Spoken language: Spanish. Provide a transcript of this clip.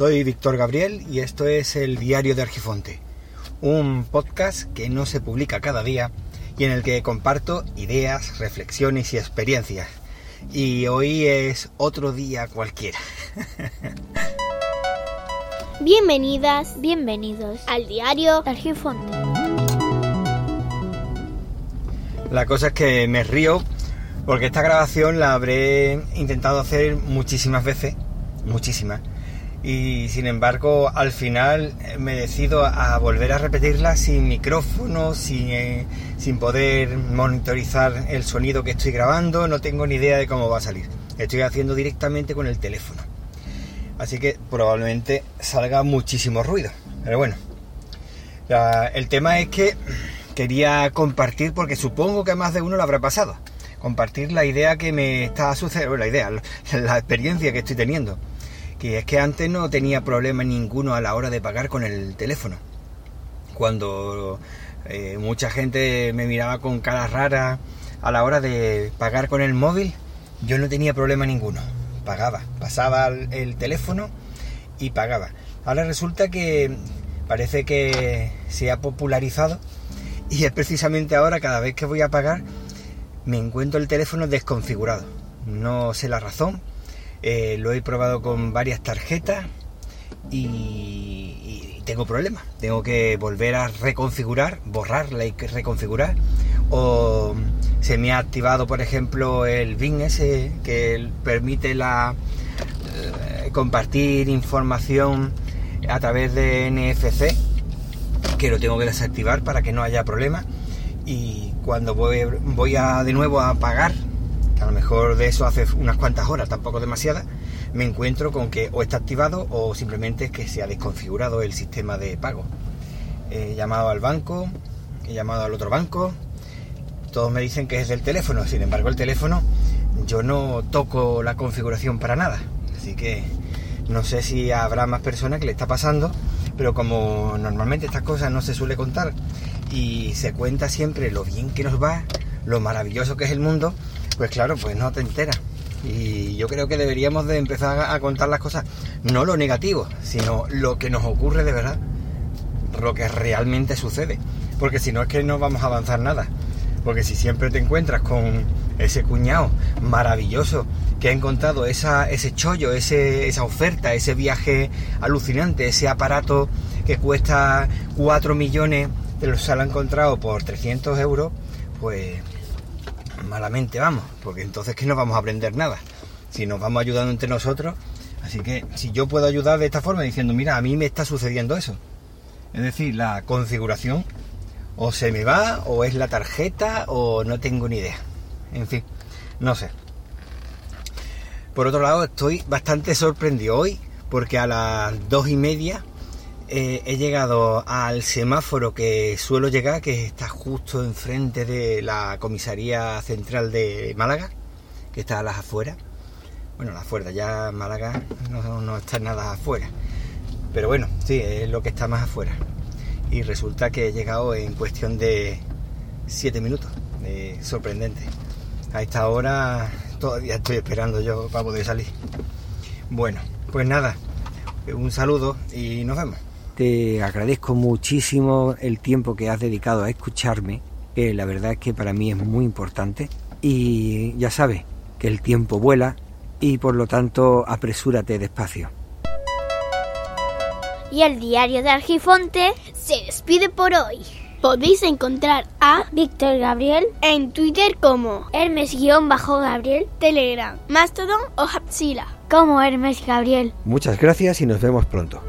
Soy Víctor Gabriel y esto es el Diario de Argifonte, un podcast que no se publica cada día y en el que comparto ideas, reflexiones y experiencias. Y hoy es otro día cualquiera. Bienvenidas, bienvenidos al Diario de Argifonte. La cosa es que me río porque esta grabación la habré intentado hacer muchísimas veces, muchísimas. Y sin embargo, al final me decido a volver a repetirla sin micrófono, sin, eh, sin poder monitorizar el sonido que estoy grabando, no tengo ni idea de cómo va a salir. Estoy haciendo directamente con el teléfono. Así que probablemente salga muchísimo ruido. Pero bueno, el tema es que quería compartir, porque supongo que a más de uno lo habrá pasado, compartir la idea que me está sucediendo, la idea, la experiencia que estoy teniendo, que es que antes no tenía problema ninguno a la hora de pagar con el teléfono. Cuando eh, mucha gente me miraba con cara rara a la hora de pagar con el móvil, yo no tenía problema ninguno. Pagaba, pasaba el teléfono y pagaba. Ahora resulta que parece que se ha popularizado y es precisamente ahora, cada vez que voy a pagar, me encuentro el teléfono desconfigurado. No sé la razón. Eh, lo he probado con varias tarjetas y, tengo problemas. Tengo que volver a reconfigurar, borrarla y reconfigurar. O se me ha activado, por ejemplo, el BIN ese que permite la eh, compartir información a través de NFC que lo tengo que desactivar para que no haya problema y cuando voy, voy a de nuevo a pagar, a lo mejor de eso hace unas cuantas horas, tampoco demasiadas, me encuentro con que o está activado o simplemente es que se ha desconfigurado el sistema de pago. He llamado al banco, he llamado al otro banco, todos me dicen que es del teléfono, sin embargo el teléfono yo no toco la configuración para nada, así que no sé si habrá más personas que le está pasando pero como normalmente estas cosas no se suele contar y se cuenta siempre lo bien que nos va, lo maravilloso que es el mundo, pues claro, pues no te enteras. Y yo creo que deberíamos de empezar a contar las cosas, no lo negativo, sino lo que nos ocurre de verdad, lo que realmente sucede. Porque si no es que no vamos a avanzar nada. Porque si siempre te encuentras con ese cuñado maravilloso que ha encontrado esa, ese chollo, ese, esa oferta, ese viaje alucinante, ese aparato que cuesta 4 millones, pero se lo ha encontrado por 300 euros, pues malamente vamos, porque entonces que no vamos a aprender nada. Si nos vamos ayudando entre nosotros, así que si yo puedo ayudar de esta forma diciendo, mira, a mí me está sucediendo eso. Es decir, la configuración o se me va, o es la tarjeta, o no tengo ni idea. En fin, no sé. Por otro lado, estoy bastante sorprendido hoy porque a las dos y media eh, he llegado al semáforo que suelo llegar, que está justo enfrente de la comisaría central de Málaga, que está a las afueras. Bueno, las afueras, ya Málaga no, no está nada afuera. Pero bueno, sí, es lo que está más afuera y resulta que he llegado en cuestión de 7 minutos. sorprendente. A esta hora todavía estoy esperando yo para poder salir. Bueno, pues nada, un saludo y nos vemos. Te agradezco muchísimo el tiempo que has dedicado a escucharme, que la verdad es que para mí es muy importante. Y ya sabes que el tiempo vuela y por lo tanto apresúrate despacio y el diario de Argifonte se despide por hoy. Podéis encontrar a Víctor Gabriel en Twitter como Hermes-Gabriel, Telegram, Mastodon o Hapsila como Hermes Gabriel. Muchas gracias y nos vemos pronto.